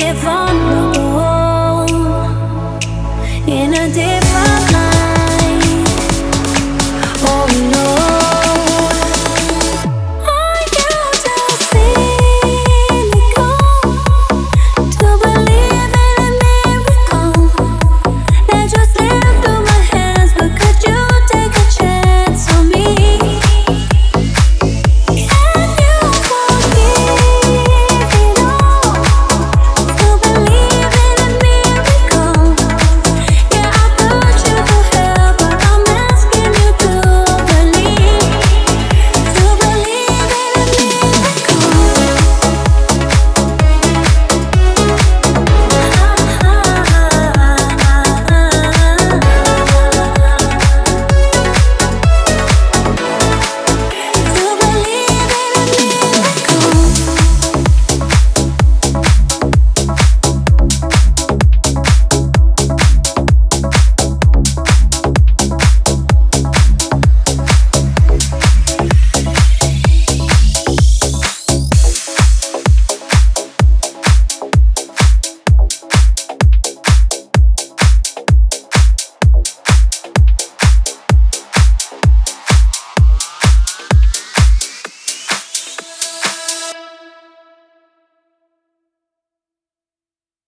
get vulnerable in a different